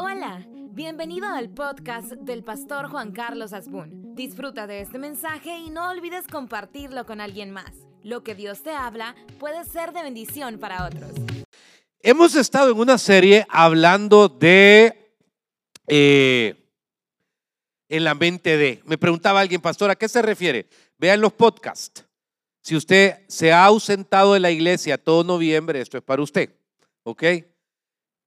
Hola, bienvenido al podcast del pastor Juan Carlos Asbun. Disfruta de este mensaje y no olvides compartirlo con alguien más. Lo que Dios te habla puede ser de bendición para otros. Hemos estado en una serie hablando de eh, en la mente de. Me preguntaba alguien, pastor, ¿a qué se refiere? Vean los podcasts. Si usted se ha ausentado de la iglesia todo noviembre, esto es para usted. ¿Ok?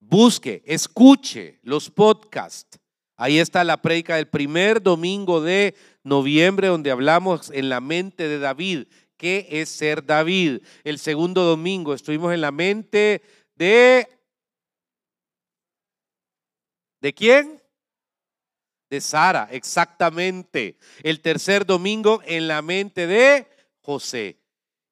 Busque, escuche los podcasts. Ahí está la prédica del primer domingo de noviembre donde hablamos en la mente de David. ¿Qué es ser David? El segundo domingo estuvimos en la mente de... ¿De quién? De Sara, exactamente. El tercer domingo en la mente de José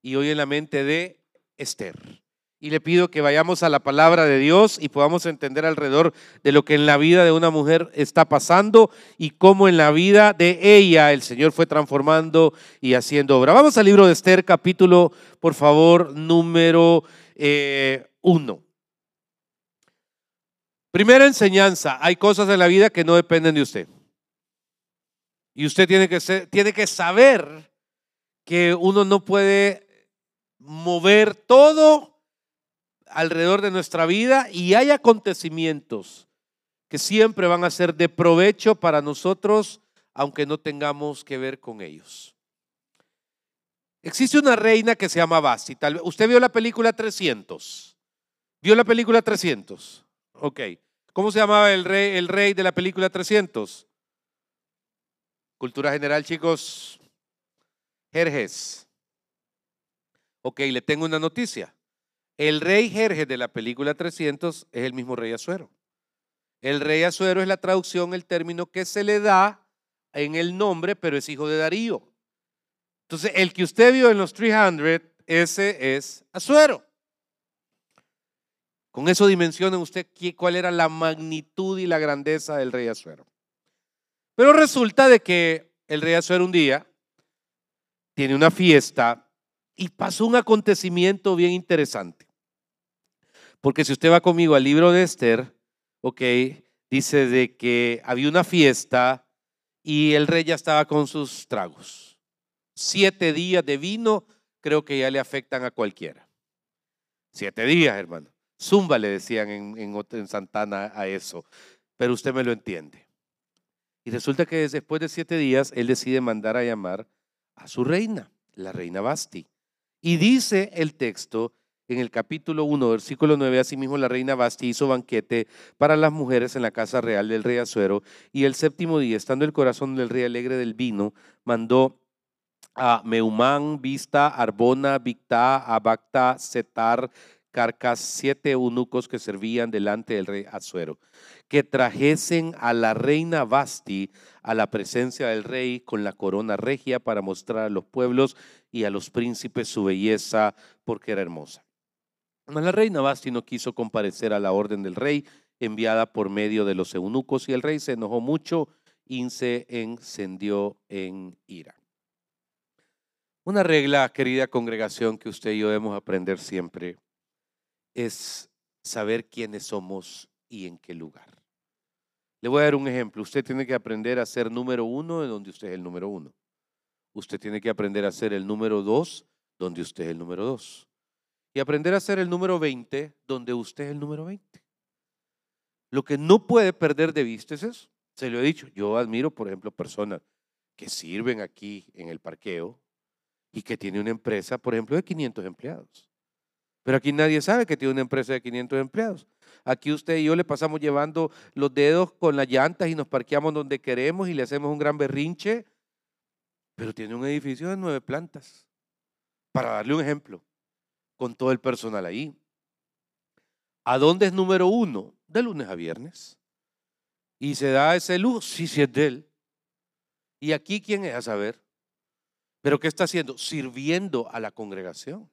y hoy en la mente de Esther. Y le pido que vayamos a la palabra de Dios y podamos entender alrededor de lo que en la vida de una mujer está pasando y cómo en la vida de ella el Señor fue transformando y haciendo obra. Vamos al libro de Esther, capítulo, por favor, número eh, uno. Primera enseñanza, hay cosas en la vida que no dependen de usted. Y usted tiene que, ser, tiene que saber que uno no puede mover todo alrededor de nuestra vida y hay acontecimientos que siempre van a ser de provecho para nosotros, aunque no tengamos que ver con ellos. Existe una reina que se llama Basti. ¿Usted vio la película 300? ¿Vio la película 300? Ok. ¿Cómo se llamaba el rey, el rey de la película 300? Cultura general, chicos. Jerjes. Ok, le tengo una noticia. El rey Jerjes de la película 300 es el mismo rey Azuero. El rey Azuero es la traducción, el término que se le da en el nombre, pero es hijo de Darío. Entonces, el que usted vio en los 300, ese es Azuero. Con eso dimensiona usted cuál era la magnitud y la grandeza del rey Azuero. Pero resulta de que el rey Azuero un día tiene una fiesta y pasó un acontecimiento bien interesante. Porque si usted va conmigo al libro de Esther, ok, dice de que había una fiesta y el rey ya estaba con sus tragos. Siete días de vino creo que ya le afectan a cualquiera. Siete días, hermano. Zumba le decían en, en, Santana a eso, pero usted me lo entiende. Y resulta que después de siete días él decide mandar a llamar a su reina, la reina Basti. Y dice el texto en el capítulo 1, versículo 9, asimismo la reina Basti hizo banquete para las mujeres en la casa real del rey Azuero, y el séptimo día, estando el corazón del rey alegre del vino, mandó a Meumán, Vista, Arbona, Victa, Abacta, Setar, Carcas, siete eunucos que servían delante del rey Azuero, que trajesen a la reina Basti a la presencia del rey con la corona regia para mostrar a los pueblos y a los príncipes su belleza, porque era hermosa. Mas la reina Basti no quiso comparecer a la orden del rey enviada por medio de los eunucos y el rey se enojó mucho y se encendió en ira. Una regla, querida congregación, que usted y yo debemos aprender siempre es saber quiénes somos y en qué lugar. Le voy a dar un ejemplo. Usted tiene que aprender a ser número uno de donde usted es el número uno. Usted tiene que aprender a ser el número dos donde usted es el número dos. Y aprender a ser el número 20 donde usted es el número 20. Lo que no puede perder de vista es eso. Se lo he dicho. Yo admiro, por ejemplo, personas que sirven aquí en el parqueo y que tiene una empresa, por ejemplo, de 500 empleados. Pero aquí nadie sabe que tiene una empresa de 500 empleados. Aquí usted y yo le pasamos llevando los dedos con las llantas y nos parqueamos donde queremos y le hacemos un gran berrinche, pero tiene un edificio de nueve plantas. Para darle un ejemplo, con todo el personal ahí. ¿A dónde es número uno? De lunes a viernes. Y se da ese luz, sí, sí es de él. ¿Y aquí quién es a saber? ¿Pero qué está haciendo? Sirviendo a la congregación.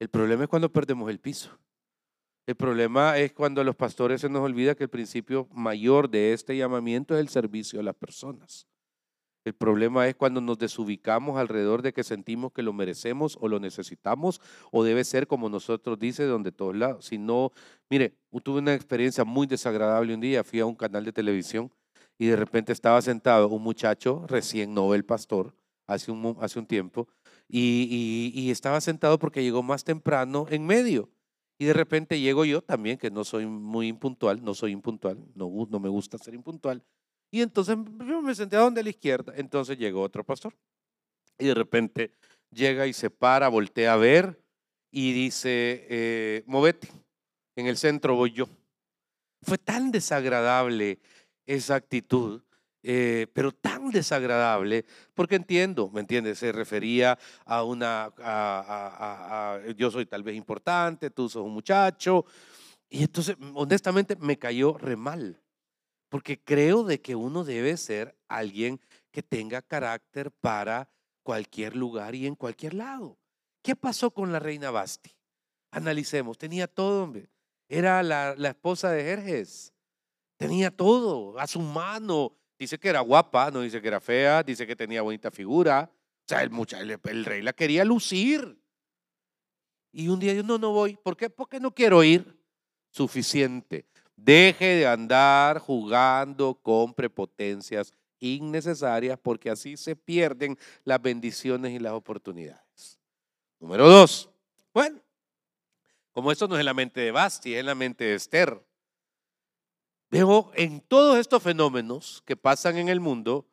El problema es cuando perdemos el piso. El problema es cuando a los pastores se nos olvida que el principio mayor de este llamamiento es el servicio a las personas. El problema es cuando nos desubicamos alrededor de que sentimos que lo merecemos o lo necesitamos o debe ser como nosotros dice donde todos lados. Si no, mire, tuve una experiencia muy desagradable un día, fui a un canal de televisión y de repente estaba sentado un muchacho recién Nobel pastor hace un, hace un tiempo y, y, estaba sentado porque llegó más temprano en medio. Y de repente llego yo también, que no soy muy impuntual, no soy impuntual, no, no me gusta ser impuntual. Y entonces yo me senté a donde a la izquierda. Entonces llegó otro pastor. Y de repente llega y se para, voltea a ver y dice, eh, movete, en el centro voy yo. Fue tan desagradable esa actitud, eh, pero tan desagradable, porque entiendo, ¿me entiendes? Se refería a una, a, yo soy tal vez importante, tú sos un muchacho, y entonces, honestamente, me cayó re mal porque creo de que uno debe ser alguien que tenga carácter para cualquier lugar y en cualquier lado. ¿Qué pasó con la reina Basti? Analicemos, tenía todo, hombre. Era la, esposa de Jerjes. Tenía todo a su mano. Dice que era guapa, no dice que era fea, dice que tenía bonita figura. O sea, el, el rey la quería lucir. Y un día yo no, no voy. ¿Por qué? Porque no quiero ir. Suficiente. Deje de andar jugando con prepotencias innecesarias porque así se pierden las bendiciones y las oportunidades. Número dos, bueno, como esto no es en la mente de Basti, es en la mente de Esther. Veo en todos estos fenómenos que pasan en el mundo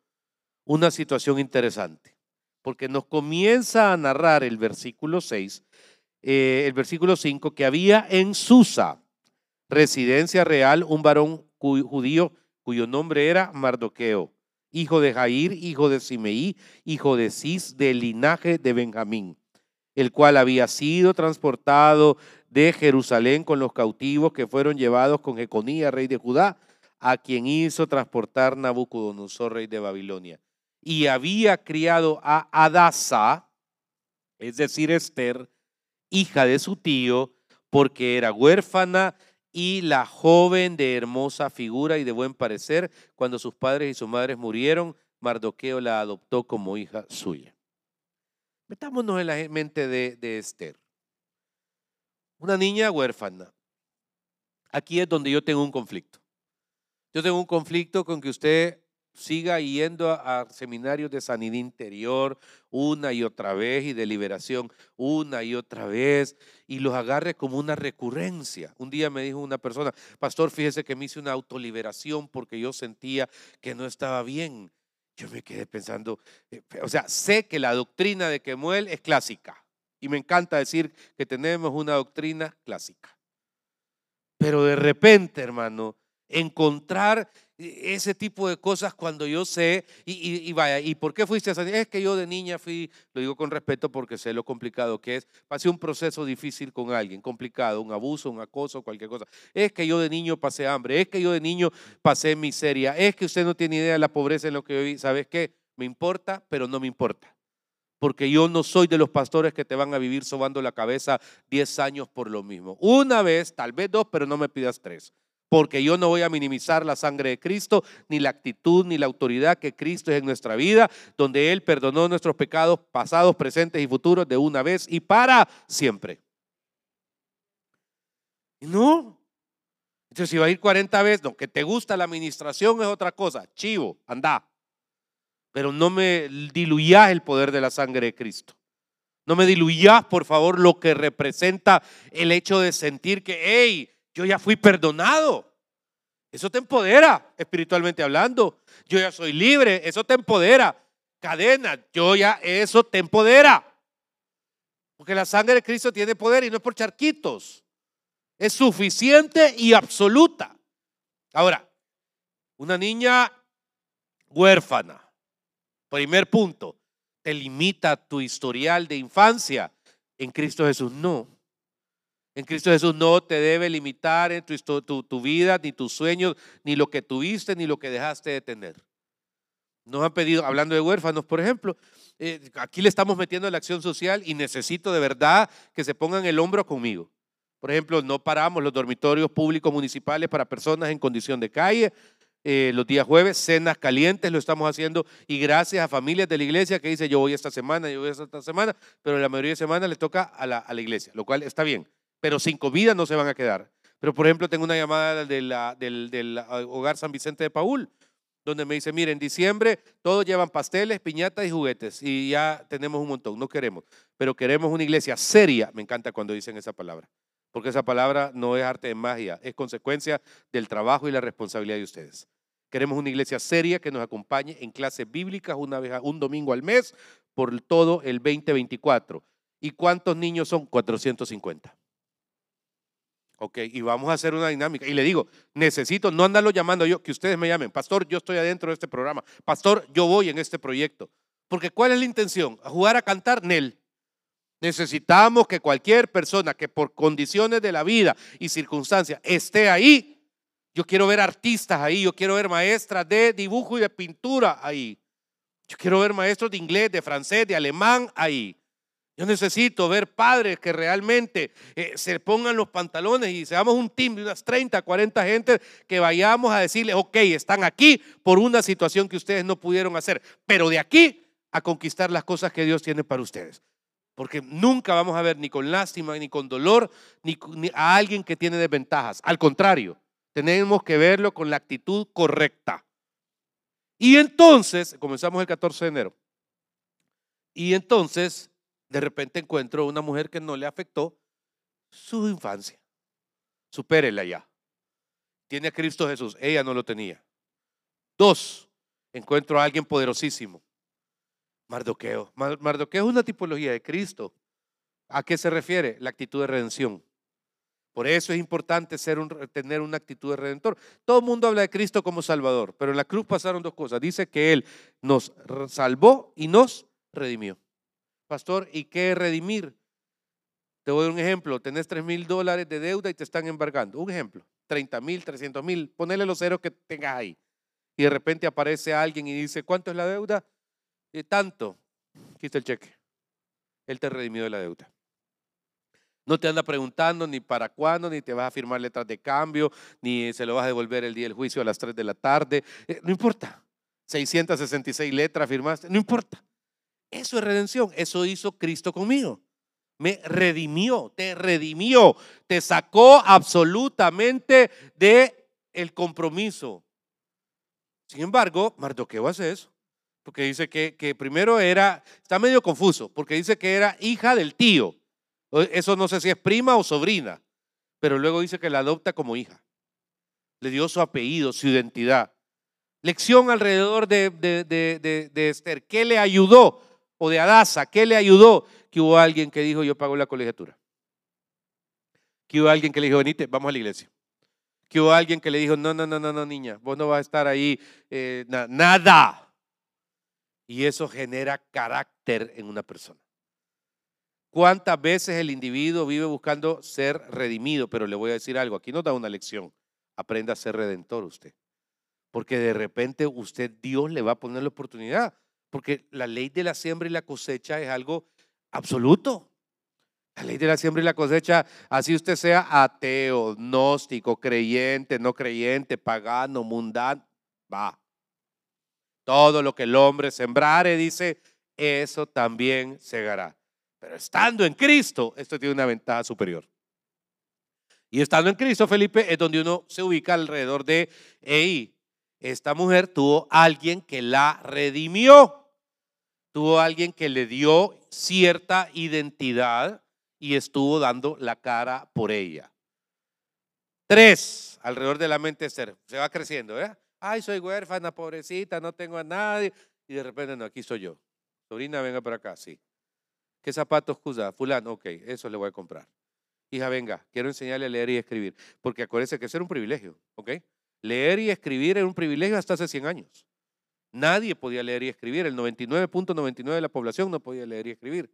una situación interesante, porque nos comienza a narrar el versículo 6, eh, el versículo 5, que había en Susa, residencia real, un varón judío cuyo nombre era Mardoqueo, hijo de Jair, hijo de Simeí, hijo de Cis, del linaje de Benjamín, el cual había sido transportado de Jerusalén con los cautivos que fueron llevados con Jeconía, rey de Judá, a quien hizo transportar Nabucodonosor, rey de Babilonia. Y había criado a Adasa, es decir, Esther, hija de su tío, porque era huérfana y la joven de hermosa figura y de buen parecer, cuando sus padres y sus madres murieron, Mardoqueo la adoptó como hija suya. Metámonos en la mente de, de Esther. Una niña huérfana. Aquí es donde yo tengo un conflicto. Yo tengo un conflicto con que usted siga yendo a, seminarios de sanidad interior una y otra vez y de liberación una y otra vez y los agarre como una recurrencia. Un día me dijo una persona, pastor, fíjese que me hice una autoliberación porque yo sentía que no estaba bien. Yo me quedé pensando, eh, o sea, sé que la doctrina de Kemuel es clásica y me encanta decir que tenemos una doctrina clásica. Pero de repente, hermano, encontrar ese tipo de cosas cuando yo sé, y, vaya, ¿y por qué fuiste a Es que yo de niña fui, lo digo con respeto porque sé lo complicado que es, pasé un proceso difícil con alguien, complicado, un abuso, un acoso, cualquier cosa. Es que yo de niño pasé hambre, es que yo de niño pasé miseria, es que usted no tiene idea de la pobreza en lo que yo vi. ¿Sabes qué? Me importa, pero no me importa. Porque yo no soy de los pastores que te van a vivir sobando la cabeza 10 años por lo mismo. Una vez, tal vez dos, pero no me pidas tres porque yo no voy a minimizar la sangre de Cristo, ni la actitud, ni la autoridad que Cristo es en nuestra vida, donde Él perdonó nuestros pecados pasados, presentes y futuros de una vez y para siempre. No. Entonces, si va a ir 40 veces, no, que te gusta la administración es otra cosa, chivo, anda. Pero no me diluyas el poder de la sangre de Cristo. No me diluyas, por favor, lo que representa el hecho de sentir que, hey, yo ya fui perdonado. Eso te empodera, espiritualmente hablando. Yo ya soy libre, eso te empodera. Cadena, yo ya, eso te empodera. Porque la sangre de Cristo tiene poder y no es por charquitos. Es suficiente y absoluta. Ahora, una niña huérfana, primer punto, te limita tu historial de infancia. En Cristo Jesús no. En Cristo Jesús no te debe limitar en tu, tu, vida, ni tus sueños, ni lo que tuviste, ni lo que dejaste de tener. Nos han pedido, hablando de huérfanos, por ejemplo, eh, aquí le estamos metiendo la acción social y necesito de verdad que se pongan el hombro conmigo. Por ejemplo, no paramos los dormitorios públicos municipales para personas en condición de calle. eh, los días jueves, cenas calientes, lo estamos haciendo y gracias a familias de la iglesia que dice yo voy esta semana, yo voy esta semana, pero la mayoría de semanas le toca a la, a la iglesia, lo cual está bien, pero sin comida no se van a quedar. Pero por ejemplo tengo una llamada de la, del, del hogar San Vicente de Paul, donde me dice, mire, en diciembre todos llevan pasteles, piñatas y juguetes y ya tenemos un montón, no queremos, pero queremos una iglesia seria, me encanta cuando dicen esa palabra, porque esa palabra no es arte de magia, es consecuencia del trabajo y la responsabilidad de ustedes. Queremos una iglesia seria que nos acompañe en clases bíblicas un domingo al mes por todo el 2024. ¿Y cuántos niños son? 450. Ok, y vamos a hacer una dinámica. Y le digo, necesito no andarlo llamando yo, que ustedes me llamen, pastor, yo estoy adentro de este programa, pastor, yo voy en este proyecto. Porque ¿cuál es la intención? ¿A jugar a cantar? Nel. Necesitamos que cualquier persona que por condiciones de la vida y circunstancias esté ahí, yo quiero ver artistas ahí, yo quiero ver maestras de dibujo y de pintura ahí. Yo quiero ver maestros de inglés, de francés, de alemán ahí. Yo necesito ver padres que realmente eh, se pongan los pantalones y seamos un team de unas 30, 40 gente que vayamos a decirles, ok, están aquí por una situación que ustedes no pudieron hacer, pero de aquí a conquistar las cosas que Dios tiene para ustedes. Porque nunca vamos a ver ni con lástima, ni con dolor, ni, ni a alguien que tiene desventajas. Al contrario, tenemos que verlo con la actitud correcta. Y entonces, comenzamos el 14 de enero. Y entonces, de repente encuentro una mujer que no le afectó su infancia. Supérela ya. Tiene a Cristo Jesús. Ella no lo tenía. Dos, encuentro a alguien poderosísimo. Mardoqueo. Mardoqueo es una tipología de Cristo. ¿A qué se refiere? La actitud de redención. Por eso es importante tener una actitud de redentor. Todo el mundo habla de Cristo como Salvador, pero en la cruz pasaron dos cosas. Dice que Él nos salvó y nos redimió. Pastor, ¿y qué redimir? Te doy un ejemplo. Tenés 3 mil dólares de deuda y te están embargando. Un ejemplo. 30 mil, 300 mil. Ponele los ceros que tengas ahí. Y de repente aparece alguien y dice, ¿cuánto es la deuda? Y tanto. Quita el cheque. Él te redimió de la deuda. No te anda preguntando ni para cuándo, ni te vas a firmar letras de cambio, ni se lo vas a devolver el día del juicio a las 3 de la tarde. Eh, no importa. 666 letras firmaste, no importa. Eso es redención. Eso hizo Cristo conmigo. Me redimió, te redimió, te sacó absolutamente de el compromiso. Sin embargo, Mardoqueo hace eso. Porque dice que, que primero era, está medio confuso, porque dice que era hija del tío. Eso no sé si es prima o sobrina, pero luego dice que la adopta como hija. Le dio su apellido, su identidad. Lección alrededor de, de, Esther. ¿Qué le ayudó? O de Adasa, ¿qué le ayudó? Que hubo alguien que dijo, yo pago la colegiatura. Que hubo alguien que le dijo, venite, vamos a la iglesia. Que hubo alguien que le dijo, no, no, no, no, no, niña, vos no vas a estar ahí, eh, nada. Y eso genera carácter en una persona. ¿Cuántas veces el individuo vive buscando ser redimido? Pero le voy a decir algo, aquí nos da una lección. Aprenda a ser redentor usted. Porque de repente usted, Dios le va a poner la oportunidad. Porque la ley de la siembra y la cosecha es algo absoluto. La ley de la siembra y la cosecha, así usted sea ateo, gnóstico, creyente, no creyente, pagano, mundano, va. Todo lo que el hombre sembrare, dice, eso también segará. Pero estando en Cristo, esto tiene una ventaja superior. Y estando en Cristo, Felipe, es donde uno se ubica alrededor de, hey, esta mujer tuvo alguien que la redimió, tuvo alguien que le dio cierta identidad y estuvo dando la cara por ella. Tres, alrededor de la mente ser, se va creciendo, ¿eh? Ay, soy huérfana, pobrecita, no tengo a nadie. Y de repente, no, aquí soy yo. Sobrina, venga para acá, sí. ¿Qué zapatos usa? Fulano, ok, eso le voy a comprar. Hija, venga, quiero enseñarle a leer y escribir. Porque acuérdese que eso era un privilegio, ¿ok? Leer y escribir era un privilegio hasta hace 100 años. Nadie podía leer y escribir. El 99.99 de la población no podía leer y escribir.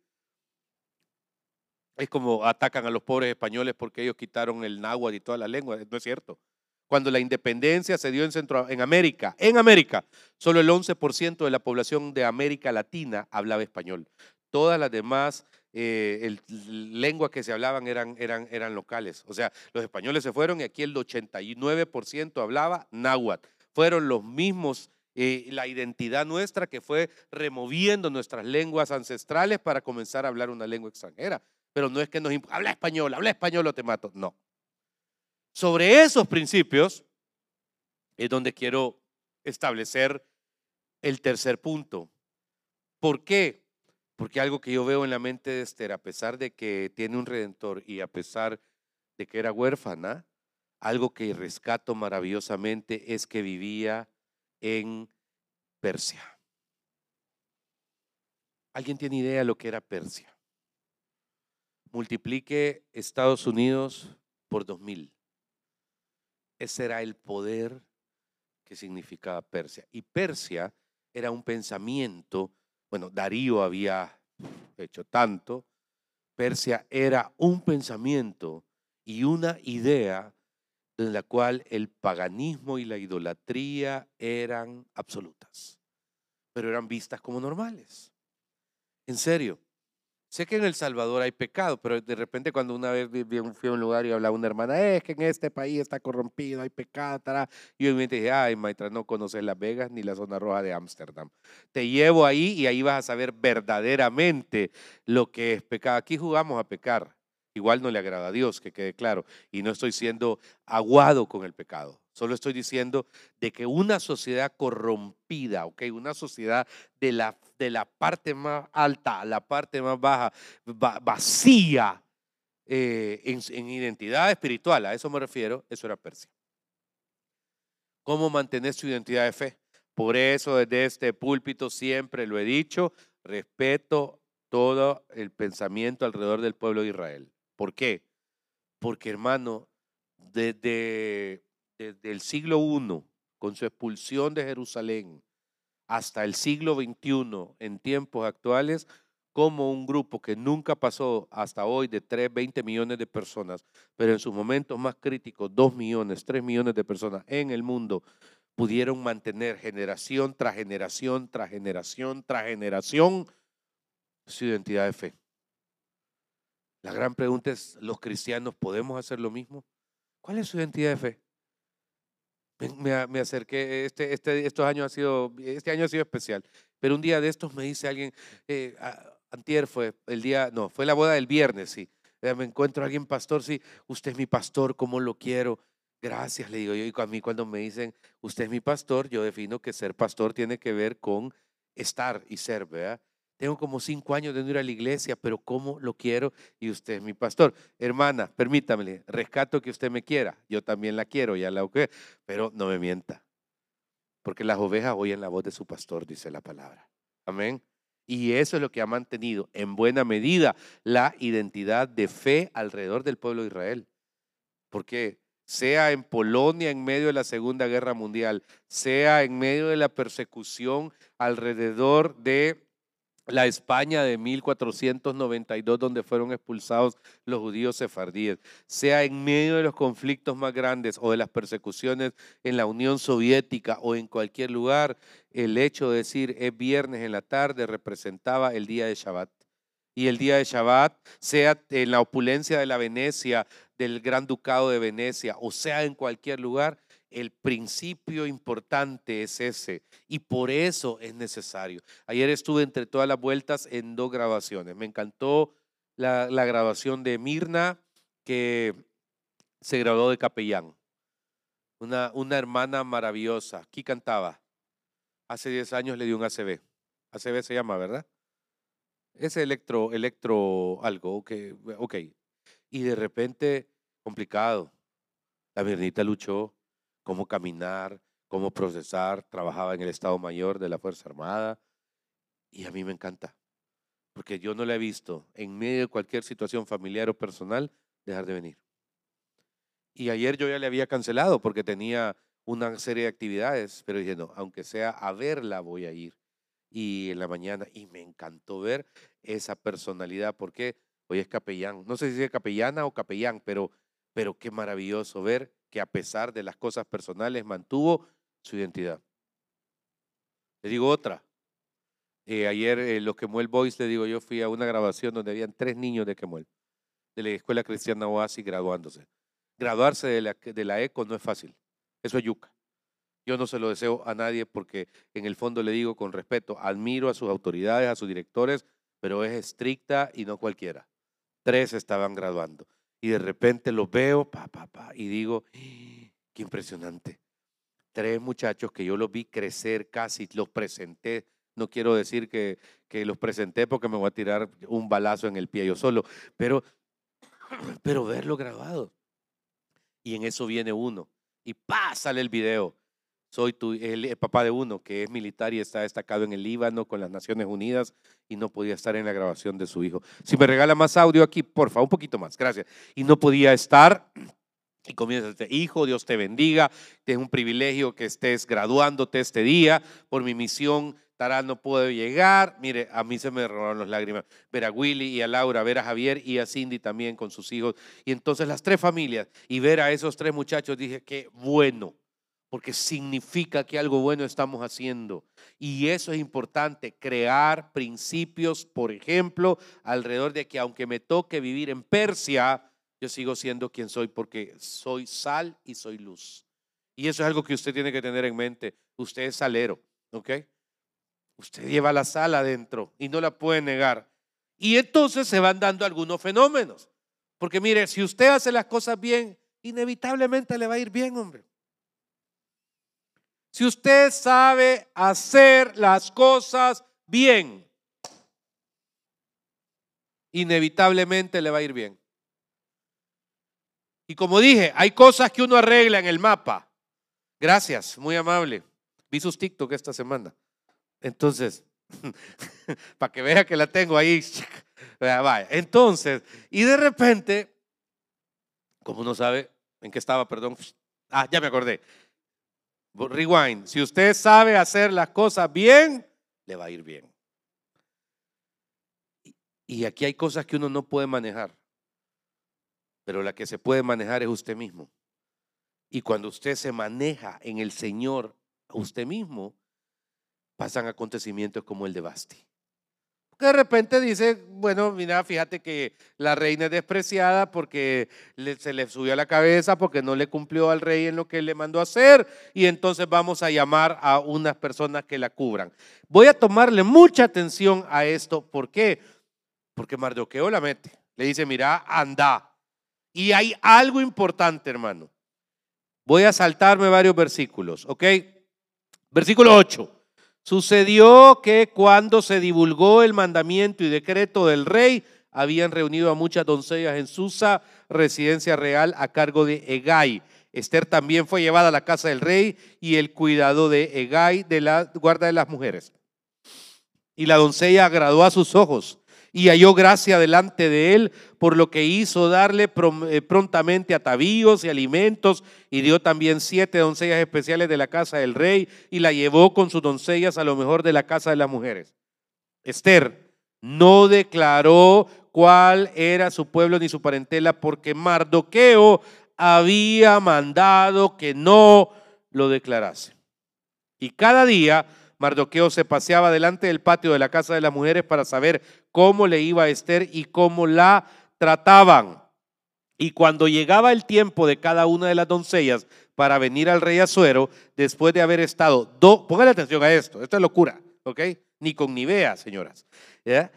Es como atacan a los pobres españoles porque ellos quitaron el náhuatl y toda la lengua. No es cierto. Cuando la independencia se dio en, Centro, en América, en América, solo el 11% de la población de América Latina hablaba español. Todas las demás eh, lenguas que se hablaban eran, eran, eran locales. O sea, los españoles se fueron y aquí el 89% hablaba náhuatl. fueron los mismos, eh, la identidad nuestra que fue removiendo nuestras lenguas ancestrales para comenzar a hablar una lengua extranjera. Pero no es que nos habla español, habla español o te mato. No. Sobre esos principios es donde quiero establecer el tercer punto. ¿Por qué? Porque algo que yo veo en la mente de Esther, a pesar de que tiene un redentor y a pesar de que era huérfana, algo que rescato maravillosamente es que vivía en Persia. ¿Alguien tiene idea de lo que era Persia? Multiplique Estados Unidos por dos mil. Ese era el poder que significaba Persia. Y Persia era un pensamiento, bueno, Darío había hecho tanto, Persia era un pensamiento y una idea en la cual el paganismo y la idolatría eran absolutas, pero eran vistas como normales. En serio, Sé que en El Salvador hay pecado, pero de repente cuando una vez fui a un lugar y hablaba una hermana, es que en este país está corrompido, hay pecado, y yo dije, ay, maestra, no conoces Las Vegas ni la zona roja de Ámsterdam. Te llevo ahí y ahí vas a saber verdaderamente lo que es pecado. Aquí jugamos a pecar. Igual no le agrada a Dios, que quede claro. Y no estoy siendo aguado con el pecado. Solo estoy diciendo de que una sociedad corrompida, ¿ok? Una sociedad de la, de la parte más alta a la parte más baja, vacía eh, en, en identidad espiritual, a eso me refiero, eso era Persia. ¿Cómo mantener su identidad de fe? Por eso desde este púlpito siempre lo he dicho, respeto todo el pensamiento alrededor del pueblo de Israel. ¿Por qué? Porque hermano, desde el siglo I, con su expulsión de Jerusalén, hasta el siglo XXI, en tiempos actuales, como un grupo que nunca pasó hasta hoy de 3, 20 millones de personas, pero en sus momentos más críticos, 2 millones, 3 millones de personas en el mundo, pudieron mantener generación tras generación, tras generación, tras generación, su identidad de fe. La gran pregunta es, ¿los cristianos podemos hacer lo mismo? ¿Cuál es su identidad de fe? me, acerqué, este, este, estos años ha sido, este año ha sido especial, pero un día de estos me dice alguien, eh, antier fue el día, no, fue la boda del viernes, sí, eh, me encuentro a alguien pastor, sí, usted es mi pastor, ¿cómo lo quiero? Gracias, le digo yo, y a mí cuando me dicen, usted es mi pastor, yo defino que ser pastor tiene que ver con estar y ser, ¿verdad? Tengo como cinco años de no ir a la iglesia, pero ¿cómo lo quiero? Y usted es mi pastor. Hermana, permítame, rescato que usted me quiera. Yo también la quiero, ya la que, pero no me mienta. Porque las ovejas oyen la voz de su pastor, dice la palabra. Amén. Y eso es lo que ha mantenido en buena medida la identidad de fe alrededor del pueblo de Israel. Porque sea en Polonia en medio de la Segunda Guerra Mundial, sea en medio de la persecución alrededor de la España de 1492, donde fueron expulsados los judíos sefardíes, sea en medio de los conflictos más grandes o de las persecuciones en la Unión Soviética o en cualquier lugar, el hecho de decir es viernes en la tarde representaba el día de Shabbat. Y el día de Shabbat, sea en la opulencia de la Venecia, del Gran Ducado de Venecia, o sea en cualquier lugar, el principio importante es ese y por eso es necesario. Ayer estuve entre todas las vueltas en dos grabaciones. Me encantó la, grabación de Mirna, que se graduó de capellán. Una, hermana maravillosa. Aquí cantaba. Hace 10 años le dio un ACB. ACB se llama, ¿verdad? Es electro, electro algo, ok. Y de repente, complicado. La Mirnita luchó, cómo caminar, cómo procesar. Trabajaba en el Estado Mayor de la Fuerza Armada y a mí me encanta, porque yo no la he visto en medio de cualquier situación familiar o personal dejar de venir. Y ayer yo ya le había cancelado porque tenía una serie de actividades, pero dije, no, aunque sea a verla voy a ir. Y en la mañana, y me encantó ver esa personalidad, porque hoy es capellán, no sé si es capellana o capellán, pero, pero qué maravilloso ver que a pesar de las cosas personales mantuvo su identidad. Le digo otra. Eh, ayer eh, los Quemuel Boys, le digo, yo fui a una grabación donde habían tres niños de Quemuel, de la Escuela Cristiana Oasis graduándose. Graduarse de la, de la ECO no es fácil, eso es yuca. Yo no se lo deseo a nadie porque en el fondo le digo con respeto, admiro a sus autoridades, a sus directores, pero es estricta y no cualquiera. Tres estaban graduando y de repente los veo, pa, pa, pa, y digo, qué impresionante. Tres muchachos que yo los vi crecer casi, los presenté. No quiero decir que, que los presenté porque me voy a tirar un balazo en el pie yo solo, pero, pero verlo grabado. Y en eso viene uno. Y pásale el video soy tu, el, papá de uno que es militar y está destacado en el Líbano con las Naciones Unidas y no podía estar en la grabación de su hijo. Si me regala más audio aquí, por favor, un poquito más, gracias. Y no podía estar. Y comienza este hijo, Dios te bendiga, es un privilegio que estés graduándote este día. Por mi misión, Tarán no puedo llegar. Mire, a mí se me robaron las lágrimas. Ver a Willy y a Laura, ver a Javier y a Cindy también con sus hijos. Y entonces las tres familias y ver a esos tres muchachos, dije, qué bueno porque significa que algo bueno estamos haciendo. Y eso es importante, crear principios, por ejemplo, alrededor de que aunque me toque vivir en Persia, yo sigo siendo quien soy porque soy sal y soy luz. Y eso es algo que usted tiene que tener en mente. Usted es salero, ¿ok? Usted lleva la sal adentro y no la puede negar. Y entonces se van dando algunos fenómenos. Porque mire, si usted hace las cosas bien, inevitablemente le va a ir bien, hombre. Si usted sabe hacer las cosas bien, inevitablemente le va a ir bien. Y como dije, hay cosas que uno arregla en el mapa. Gracias, muy amable. Vi sus TikTok esta semana. Entonces, para que vea que la tengo ahí. Vaya. Entonces, y de repente, como uno sabe en qué estaba, perdón. Ah, ya me acordé. Rewind. Si usted sabe hacer las cosas bien, le va a ir bien. Y aquí hay cosas que uno no puede manejar, pero la que se puede manejar es usted mismo. Y cuando usted se maneja en el Señor usted mismo, pasan acontecimientos como el de Basti de repente dice, bueno, mira, fíjate que la reina es despreciada porque se le subió a la cabeza, porque no le cumplió al rey en lo que le mandó hacer, y entonces vamos a llamar a unas personas que la cubran. Voy a tomarle mucha atención a esto, ¿por qué? Porque Mardoqueo la mete, le dice, mira, anda. Y hay algo importante, hermano. Voy a saltarme varios versículos, ¿ok? Versículo 8. Sucedió que cuando se divulgó el mandamiento y decreto del rey, habían reunido a muchas doncellas en Susa, residencia real a cargo de Egay. Esther también fue llevada a la casa del rey y el cuidado de Egay de la guarda de las mujeres. Y la doncella agradó a sus ojos y halló gracia delante de él, por lo que hizo darle eh, prontamente atavíos y alimentos, y dio también siete doncellas especiales de la casa del rey, y la llevó con sus doncellas a lo mejor de la casa de las mujeres. Esther no declaró cuál era su pueblo ni su parentela, porque Mardoqueo había mandado que no lo declarase. Y cada día Mardoqueo se paseaba delante del patio de la casa de las mujeres para saber cómo le iba a Esther y cómo la trataban. Y cuando llegaba el tiempo de cada una de las doncellas para venir al rey Azuero, después de haber estado, do, póngale atención a esto, esto es locura, ¿ok? Ni con ni vea, señoras. Eh,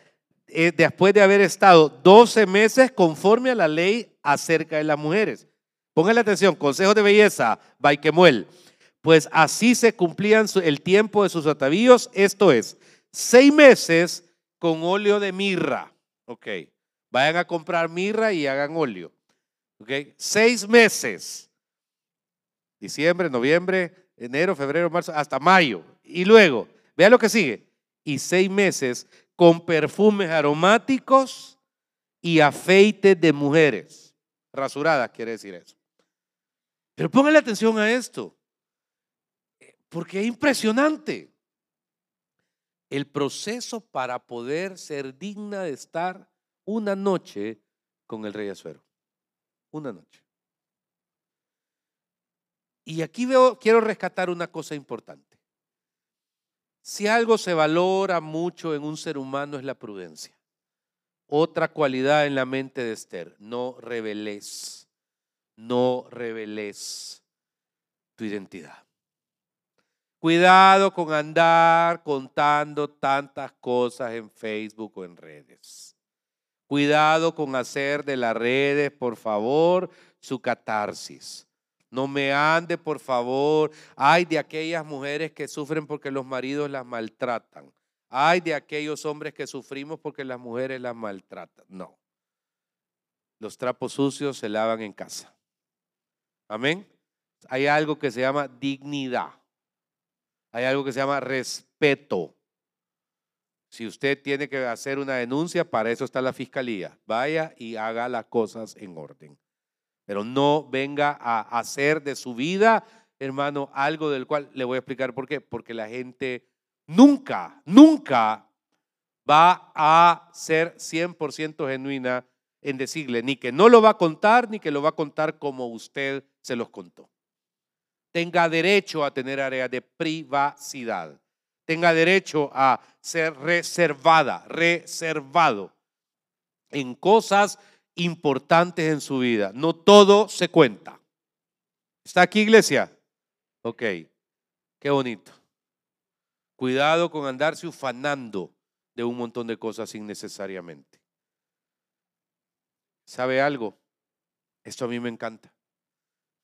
después de haber estado 12 meses conforme a la ley acerca de las mujeres. Póngale atención, consejo de belleza, Baiquemuel pues así se cumplían el tiempo de sus atavíos, esto es, seis meses con óleo de mirra. Ok, vayan a comprar mirra y hagan óleo. Ok, seis meses. Diciembre, noviembre, enero, febrero, marzo, hasta mayo. Y luego, vea lo que sigue. Y seis meses con perfumes aromáticos y afeite de mujeres. Rasuradas quiere decir eso. Pero pónganle atención a esto. Porque es impresionante el proceso para poder ser digna de estar una noche con el rey Azuero. Una noche. Y aquí veo, quiero rescatar una cosa importante. Si algo se valora mucho en un ser humano es la prudencia. Otra cualidad en la mente de Esther, no reveles, no reveles tu identidad. Cuidado con andar contando tantas cosas en Facebook o en redes. Cuidado con hacer de las redes, por favor, su catarsis. No me ande, por favor. Ay de aquellas mujeres que sufren porque los maridos las maltratan. Ay de aquellos hombres que sufrimos porque las mujeres las maltratan. No. Los trapos sucios se lavan en casa. Amén. Hay algo que se llama dignidad. Hay algo que se llama respeto. Si usted tiene que hacer una denuncia, para eso está la fiscalía. Vaya y haga las cosas en orden. Pero no venga a hacer de su vida, hermano, algo del cual le voy a explicar por qué. Porque la gente nunca, nunca va a ser 100% genuina en decirle ni que no lo va a contar, ni que lo va a contar como usted se los contó tenga derecho a tener área de privacidad, tenga derecho a ser reservada, reservado en cosas importantes en su vida. No todo se cuenta. ¿Está aquí, iglesia? Ok, qué bonito. Cuidado con andarse ufanando de un montón de cosas innecesariamente. ¿Sabe algo? Esto a mí me encanta.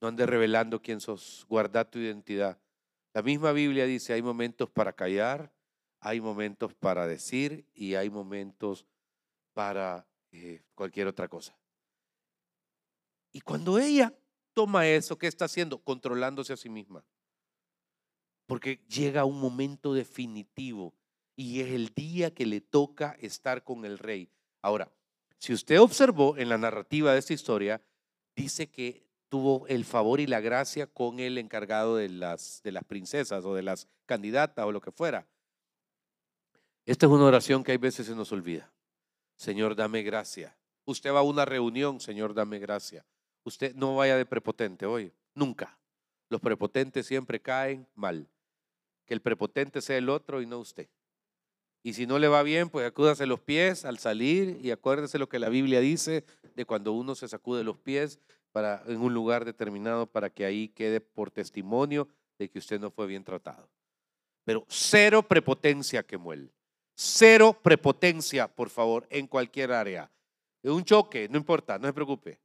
No andes revelando quién sos, guarda tu identidad. La misma Biblia dice, hay momentos para callar, hay momentos para decir y hay momentos para eh, cualquier otra cosa. Y cuando ella toma eso, ¿qué está haciendo? Controlándose a sí misma. Porque llega un momento definitivo y es el día que le toca estar con el rey. Ahora, si usted observó en la narrativa de esta historia, dice que tuvo el favor y la gracia con el encargado de las, de las princesas o de las candidatas o lo que fuera. Esta es una oración que hay veces se nos olvida. Señor, dame gracia. Usted va a una reunión, Señor, dame gracia. Usted no vaya de prepotente hoy, nunca. Los prepotentes siempre caen mal. Que el prepotente sea el otro y no usted. Y si no le va bien, pues acúdase los pies al salir y acuérdese lo que la Biblia dice de cuando uno se sacude los pies, en un lugar determinado para que ahí quede por testimonio de que usted no fue bien tratado. Pero cero prepotencia, Kemuel. Cero prepotencia, por favor, en cualquier área. Un choque, no importa, no se preocupe.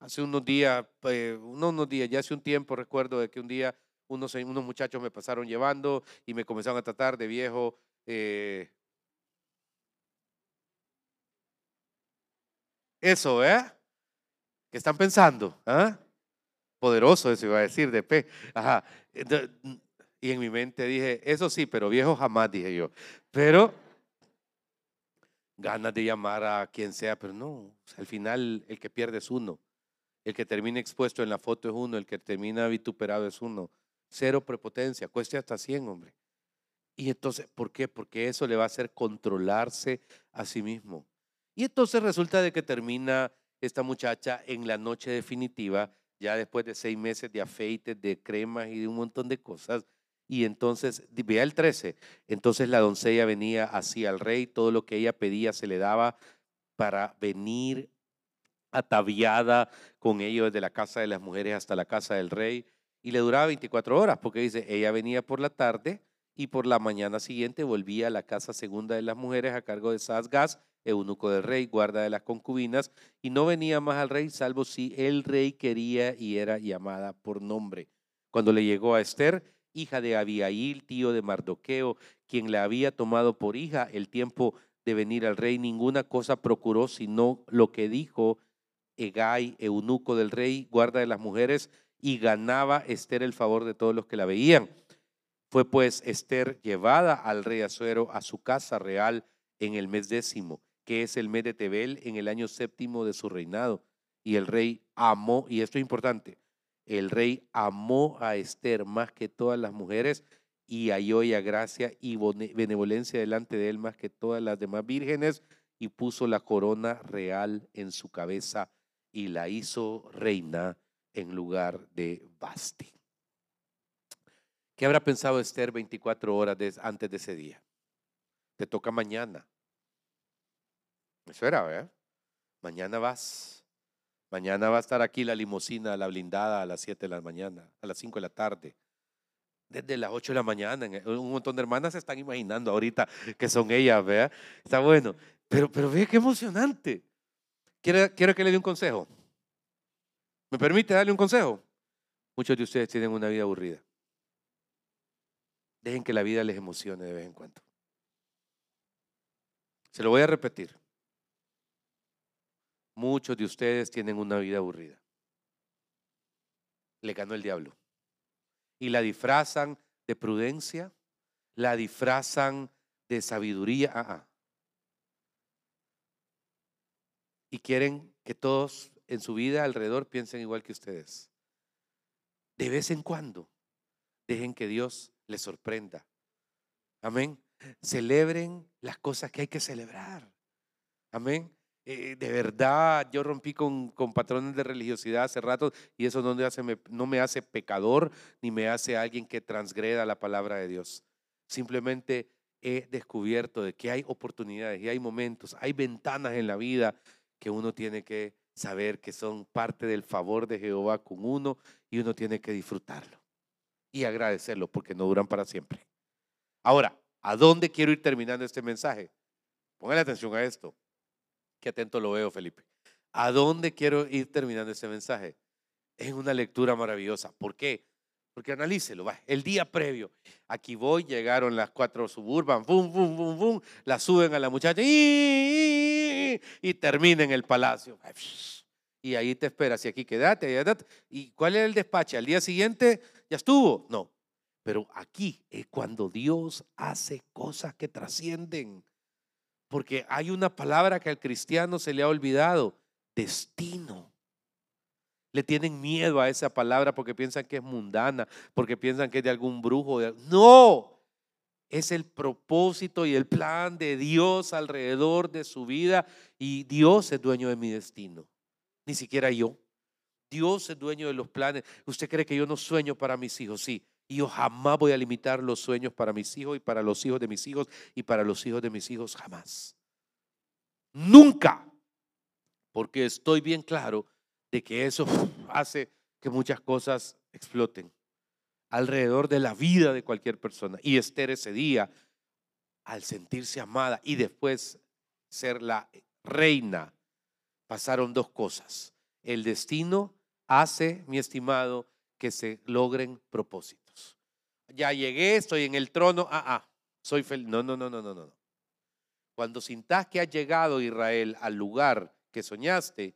Hace unos días, pues, no unos días, ya hace un tiempo recuerdo de que un día unos, unos muchachos me pasaron llevando y me comenzaron a tratar de viejo. Eh, eso, ¿eh? ¿Qué están pensando? ¿Ah? Poderoso eso iba a decir de P. Ajá. Y en mi mente dije, eso sí, pero viejo jamás, dije yo. Pero ganas de llamar a quien sea, pero no, al final el que pierde es uno. El que termina expuesto en la foto es uno, el que termina vituperado es uno. Cero prepotencia, cueste hasta 100, hombre. Y entonces, ¿por qué? Porque eso le va a hacer controlarse a sí mismo. Y entonces resulta de que termina esta muchacha en la noche definitiva, ya después de seis meses de afeites, de cremas y de un montón de cosas. Y entonces, vea el 13, entonces la doncella venía así al rey, todo lo que ella pedía se le daba para venir ataviada con ellos desde la casa de las mujeres hasta la casa del rey. Y le duraba 24 horas, porque dice, ella venía por la tarde y por la mañana siguiente volvía a la casa segunda de las mujeres a cargo de Sasgas eunuco del rey, guarda de las concubinas, y no venía más al rey, salvo si el rey quería y era llamada por nombre. Cuando le llegó a Esther, hija de Abiail, tío de Mardoqueo, quien la había tomado por hija el tiempo de venir al rey, ninguna cosa procuró sino lo que dijo Egay, eunuco del rey, guarda de las mujeres, y ganaba Esther el favor de todos los que la veían. Fue pues Esther llevada al rey Azuero a su casa real en el mes décimo que es el mes de Tebel en el año séptimo de su reinado. Y el rey amó, y esto es importante, el rey amó a Esther más que todas las mujeres y halló ella gracia y benevolencia delante de él más que todas las demás vírgenes y puso la corona real en su cabeza y la hizo reina en lugar de Basti. ¿Qué habrá pensado Esther 24 horas antes de ese día? Te toca mañana. Eso era, ¿verdad? Mañana vas. Mañana va a estar aquí la limusina, la blindada a las 7 de la mañana, a las 5 de la tarde. desde las 8 de la mañana. Un montón de hermanas se están imaginando ahorita que son ellas, ¿vea? Está bueno. Pero, pero ve qué emocionante. ¿Quiere, quiero que le dé un consejo. ¿Me permite darle un consejo? Muchos de ustedes tienen una vida aburrida. Dejen que la vida les emocione de vez en cuando. Se lo voy a repetir. Muchos de ustedes tienen una vida aburrida. Le ganó el diablo. Y la disfrazan de prudencia, la disfrazan de sabiduría. Ah, ah. Y quieren que todos en su vida alrededor piensen igual que ustedes. De vez en cuando, dejen que Dios les sorprenda. Amén. Celebren las cosas que hay que celebrar. Amén. Eh, de verdad, yo rompí con, con, patrones de religiosidad hace rato y eso no me, hace, no me hace pecador ni me hace alguien que transgreda la palabra de Dios. Simplemente he descubierto de que hay oportunidades y hay momentos, hay ventanas en la vida que uno tiene que saber que son parte del favor de Jehová con uno y uno tiene que disfrutarlo y agradecerlo porque no duran para siempre. Ahora, ¿a dónde quiero ir terminando este mensaje? Póngale atención a esto. Qué atento lo veo, Felipe. ¿A dónde quiero ir terminando este mensaje? Es una lectura maravillosa. ¿Por qué? Porque analícelo. El día previo, aquí voy, llegaron las cuatro suburban, bum, bum, bum, bum, la suben a la muchacha y, y termina en el palacio. Y ahí te esperas, y aquí quédate, ¿Y cuál es el despache? Al día siguiente ya estuvo. No, pero aquí es cuando Dios hace cosas que trascienden. Porque hay una palabra que al cristiano se le ha olvidado, destino. Le tienen miedo a esa palabra porque piensan que es mundana, porque piensan que es de algún brujo. No, es el propósito y el plan de Dios alrededor de su vida y Dios es dueño de mi destino, ni siquiera yo. Dios es dueño de los planes. ¿Usted cree que yo no sueño para mis hijos? Sí, y yo jamás voy a limitar los sueños para mis hijos y para los hijos de mis hijos y para los hijos de mis hijos. Jamás. Nunca. Porque estoy bien claro de que eso hace que muchas cosas exploten alrededor de la vida de cualquier persona. Y Esther ese día, al sentirse amada y después ser la reina, pasaron dos cosas. El destino hace, mi estimado, que se logren propósitos ya llegué, estoy en el trono, ah, ah, soy feliz. No, no, no, no, no, no. Cuando sintas que has llegado, Israel, al lugar que soñaste,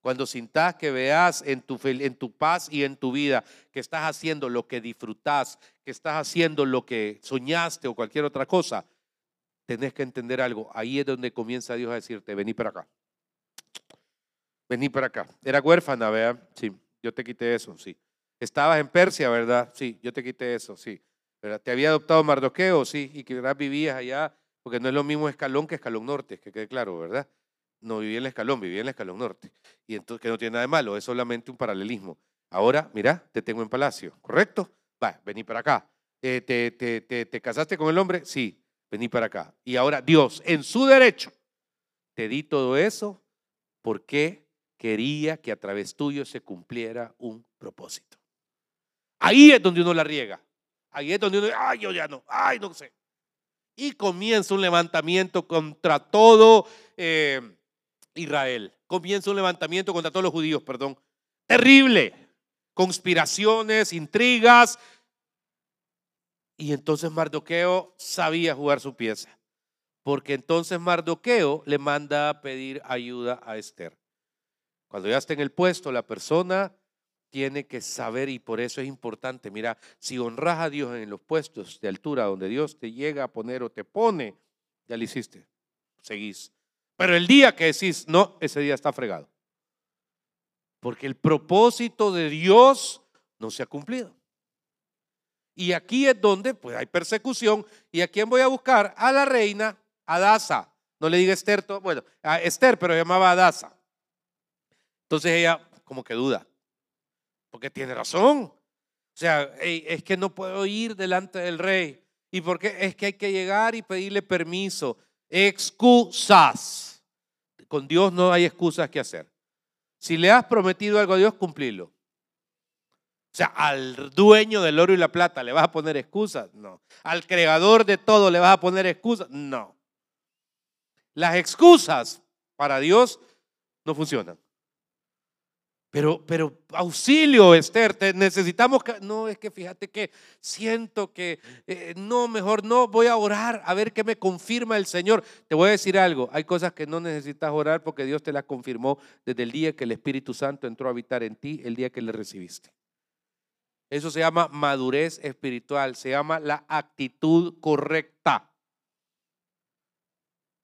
cuando sintas que veas en tu, en tu paz y en tu vida que estás haciendo lo que disfrutas, que estás haciendo lo que soñaste o cualquier otra cosa, tenés que entender algo. Ahí es donde comienza Dios a decirte, vení para acá. Vení para acá. Era huérfana, vea. Sí, yo te quité eso, sí. Estabas en Persia, ¿verdad? Sí, yo te quité eso, sí. ¿verdad? ¿Te había adoptado Mardoqueo? Sí, y que vivías allá, porque no es lo mismo escalón que escalón norte, que quede claro, ¿verdad? No vivía en el escalón, vivía en el escalón norte. Y entonces, que no tiene nada de malo, es solamente un paralelismo. Ahora, mira, te tengo en palacio, ¿correcto? Va, vení para acá. Eh, te, te, te, ¿Te casaste con el hombre? Sí, vení para acá. Y ahora Dios, en su derecho, te di todo eso porque quería que a través tuyo se cumpliera un propósito. Ahí es donde uno la riega. Ahí es donde uno, ay, yo ya no, ay, no sé. Y comienza un levantamiento contra todo eh, Israel. Comienza un levantamiento contra todos los judíos, perdón. Terrible. Conspiraciones, intrigas. Y entonces Mardoqueo sabía jugar su pieza. Porque entonces Mardoqueo le manda a pedir ayuda a Esther. Cuando ya está en el puesto, la persona tiene que saber y por eso es importante. Mira, si honras a Dios en los puestos de altura donde Dios te llega a poner o te pone, ya lo hiciste, seguís. Pero el día que decís, no, ese día está fregado. Porque el propósito de Dios no se ha cumplido. Y aquí es donde pues hay persecución. ¿Y a quién voy a buscar? A la reina Adasa. No le diga Esther, bueno, a Esther, pero llamaba Adasa. Entonces ella como que duda porque tiene razón. O sea, es que no puedo ir delante del rey. ¿Y por qué? Es que hay que llegar y pedirle permiso. Excusas. Con Dios no hay excusas que hacer. Si le has prometido algo a Dios, cumplilo. O sea, al dueño del oro y la plata le vas a poner excusas, no. Al creador de todo le vas a poner excusas, no. Las excusas para Dios no funcionan. Pero, pero auxilio, Esther, te necesitamos que... No, es que fíjate que siento que eh, no, mejor no, voy a orar a ver qué me confirma el Señor. Te voy a decir algo, hay cosas que no necesitas orar porque Dios te las confirmó desde el día que el Espíritu Santo entró a habitar en ti, el día que le recibiste. Eso se llama madurez espiritual, se llama la actitud correcta.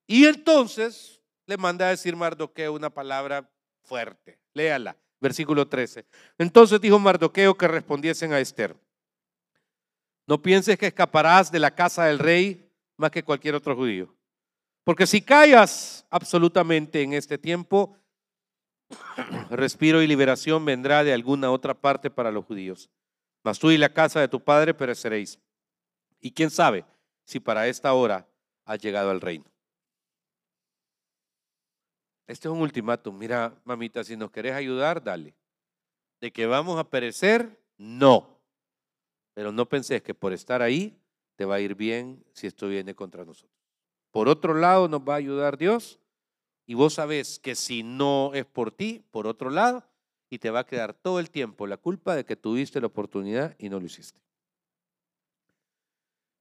Y entonces le manda a decir Mardoqueo una palabra fuerte. Léala versículo 13. Entonces dijo Mardoqueo que respondiesen a Esther. No pienses que escaparás de la casa del rey más que cualquier otro judío. Porque si callas absolutamente en este tiempo, respiro y liberación vendrá de alguna otra parte para los judíos. Mas tú y la casa de tu padre pereceréis. Y quién sabe si para esta hora has llegado al reino. Este es un ultimátum. Mira, mamita, si nos querés ayudar, dale. De que vamos a perecer, no. Pero no pensés que por estar ahí te va a ir bien si esto viene contra nosotros. Por otro lado, nos va a ayudar Dios. Y vos sabés que si no es por ti, por otro lado, y te va a quedar todo el tiempo la culpa de que tuviste la oportunidad y no lo hiciste.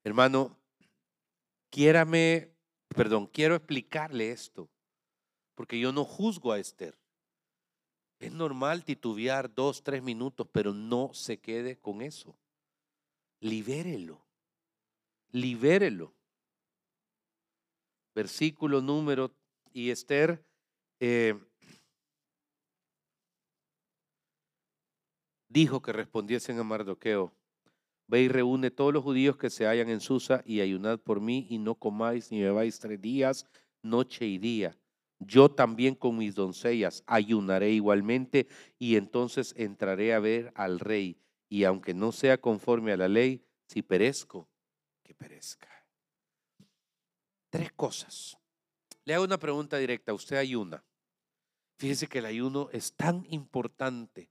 Hermano, quiérame, perdón, quiero explicarle esto porque yo no juzgo a Esther. Es normal titubear dos, tres minutos, pero no se quede con eso. Libérelo. Libérelo. Versículo número y Esther. Eh, dijo que respondiesen a Mardoqueo, ve y reúne todos los judíos que se hallan en Susa y ayunad por mí y no comáis ni bebáis tres días, noche y día yo también con mis doncellas ayunaré igualmente y entonces entraré a ver al rey. Y aunque no sea conforme a la ley, si perezco, que perezca. Tres cosas. Le hago una pregunta directa. Usted ayuna. Fíjese que el ayuno es tan importante.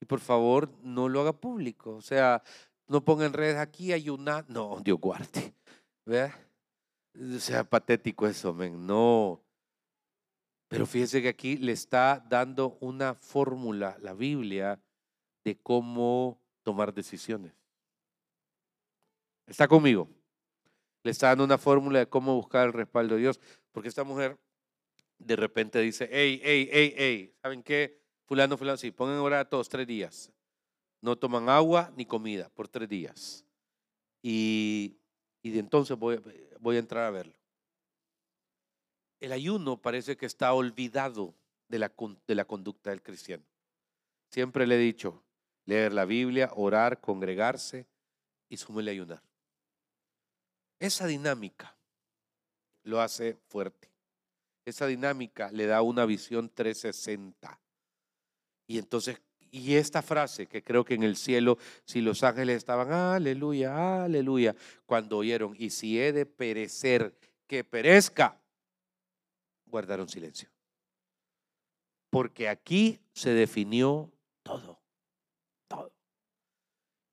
Y por favor, no lo haga público. O sea, no ponga en redes aquí ayunar. No, Dios guarde. ¿Vea? O sea, patético eso, men. No. Pero fíjese que aquí le está dando una fórmula, la Biblia, de cómo tomar decisiones. ¿Está conmigo? Le está dando una fórmula de cómo buscar el respaldo de Dios. Porque esta mujer de repente dice, hey, hey, hey, hey, ¿saben qué? Fulano, fulano, sí, pongan orar todos tres días. No toman agua ni comida por tres días. Y, de entonces voy a entrar a verlo el ayuno parece que está olvidado de la, de la conducta del cristiano. Siempre le he dicho, leer la Biblia, orar, congregarse y súmele ayunar. Esa dinámica lo hace fuerte. Esa dinámica le da una visión 360. Y entonces, y esta frase que creo que en el cielo, si los ángeles estaban, aleluya, aleluya, cuando oyeron, y si he de perecer, que perezca, guardaron silencio. Porque aquí se definió todo, todo.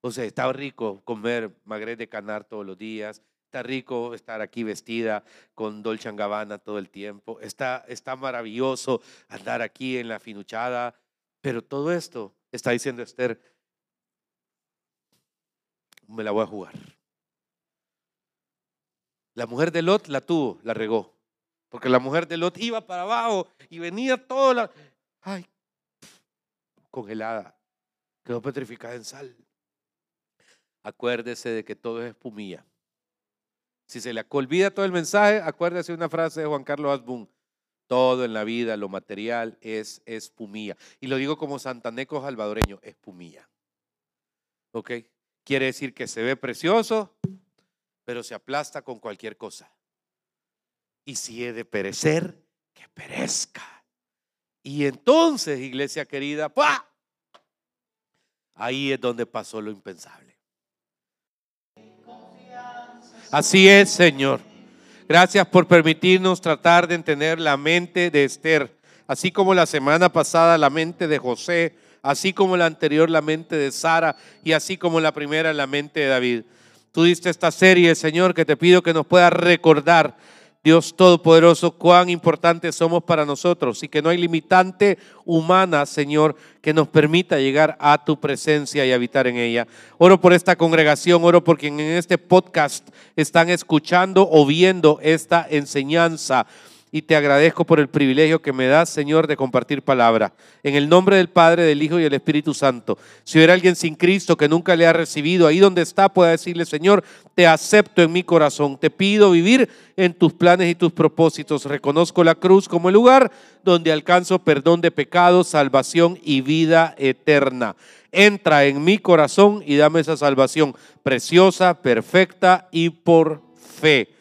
O sea, está rico comer magret de canar todos los días, está rico estar aquí vestida con Dolce Gabbana todo el tiempo, está, está maravilloso andar aquí en la finuchada, pero todo esto está diciendo Esther, me la voy a jugar. La mujer de Lot la tuvo, la regó. Porque la mujer de Lot iba para abajo y venía toda la... Ay, congelada. Quedó petrificada en sal. Acuérdese de que todo es espumilla. Si se le olvida todo el mensaje, acuérdese de una frase de Juan Carlos Asbun. Todo en la vida, lo material, es espumilla. Y lo digo como santaneco salvadoreño, espumilla. ¿Ok? Quiere decir que se ve precioso, pero se aplasta con cualquier cosa. Y si he de perecer, que perezca. Y entonces, iglesia querida, ¡pua! ahí es donde pasó lo impensable. Así es, Señor. Gracias por permitirnos tratar de entender la mente de Esther, así como la semana pasada la mente de José, así como la anterior la mente de Sara y así como la primera la mente de David. Tú diste esta serie, Señor, que te pido que nos pueda recordar Dios Todopoderoso, cuán importantes somos para nosotros y que no hay limitante humana, Señor, que nos permita llegar a tu presencia y habitar en ella. Oro por esta congregación, oro por quien en este podcast están escuchando o viendo esta enseñanza y te agradezco por el privilegio que me das, Señor, de compartir palabra. En el nombre del Padre, del Hijo y del Espíritu Santo. Si hubiera alguien sin Cristo que nunca le ha recibido, ahí donde está, pueda decirle, Señor, te acepto en mi corazón. Te pido vivir en tus planes y tus propósitos. Reconozco la cruz como el lugar donde alcanzo perdón de pecados, salvación y vida eterna. Entra en mi corazón y dame esa salvación preciosa, perfecta y por fe.